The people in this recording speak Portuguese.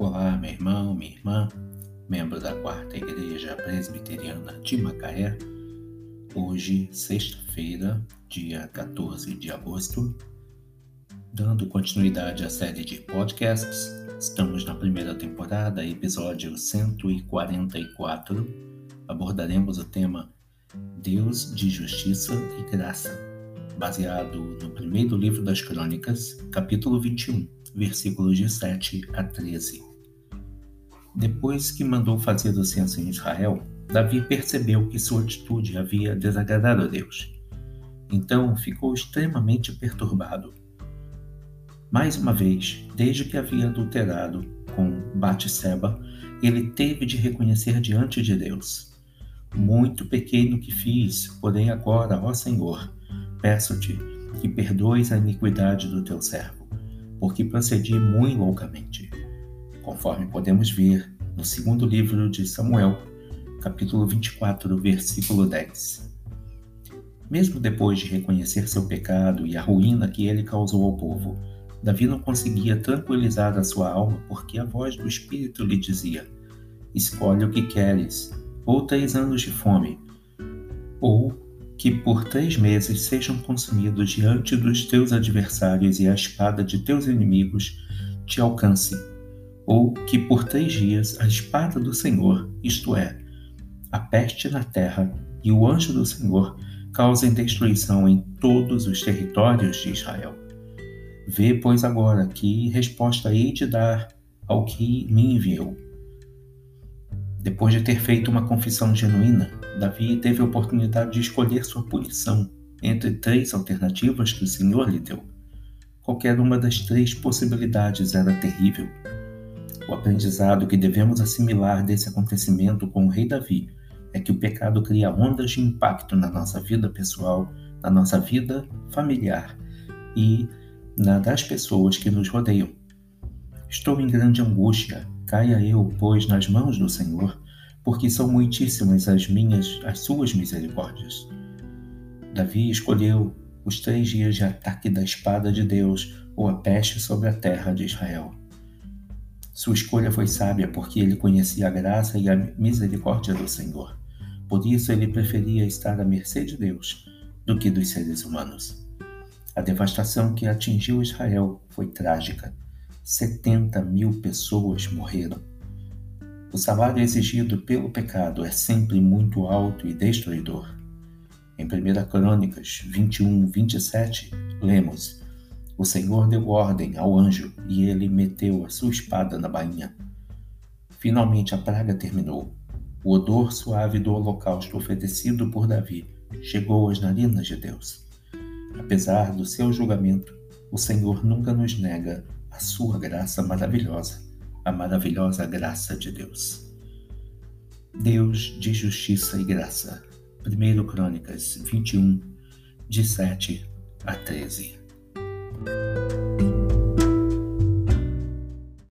Olá, meu irmão, minha irmã, membro da Quarta Igreja Presbiteriana de Macaé. Hoje, sexta-feira, dia 14 de agosto, dando continuidade à série de podcasts, estamos na primeira temporada, episódio 144. Abordaremos o tema Deus de Justiça e Graça, baseado no primeiro livro das Crônicas, capítulo 21, versículos de 7 a 13. Depois que mandou fazer o censo em Israel, Davi percebeu que sua atitude havia desagradado a Deus. Então ficou extremamente perturbado. Mais uma vez, desde que havia adulterado com Batseba, ele teve de reconhecer diante de Deus: Muito pequeno que fiz, porém agora, ó Senhor, peço-te que perdoes a iniquidade do teu servo, porque procedi muito loucamente conforme podemos ver no segundo livro de Samuel, capítulo 24, versículo 10. Mesmo depois de reconhecer seu pecado e a ruína que ele causou ao povo, Davi não conseguia tranquilizar a sua alma porque a voz do Espírito lhe dizia: Escolhe o que queres, ou três anos de fome, ou que por três meses sejam consumidos diante dos teus adversários e a espada de teus inimigos te alcance ou que por três dias a espada do Senhor, isto é, a peste na terra e o anjo do Senhor, causem destruição em todos os territórios de Israel. Vê, pois, agora que resposta hei de dar ao que me enviou. Depois de ter feito uma confissão genuína, Davi teve a oportunidade de escolher sua punição entre três alternativas que o Senhor lhe deu. Qualquer uma das três possibilidades era terrível o aprendizado que devemos assimilar desse acontecimento com o rei Davi é que o pecado cria ondas de impacto na nossa vida pessoal, na nossa vida familiar e na das pessoas que nos rodeiam. Estou em grande angústia, caia eu, pois, nas mãos do Senhor, porque são muitíssimas as minhas, as suas misericórdias. Davi escolheu os três dias de ataque da espada de Deus ou a peste sobre a terra de Israel. Sua escolha foi sábia porque ele conhecia a graça e a misericórdia do Senhor. Por isso ele preferia estar à mercê de Deus do que dos seres humanos. A devastação que atingiu Israel foi trágica. 70 mil pessoas morreram. O salário exigido pelo pecado é sempre muito alto e destruidor. Em 1 Crônicas 21, 27, lemos: o Senhor deu ordem ao anjo e ele meteu a sua espada na bainha. Finalmente a praga terminou. O odor suave do holocausto oferecido por Davi chegou às narinas de Deus. Apesar do seu julgamento, o Senhor nunca nos nega a sua graça maravilhosa, a maravilhosa graça de Deus. Deus de justiça e graça. 1 Crônicas 21, de 7 a 13. Bye.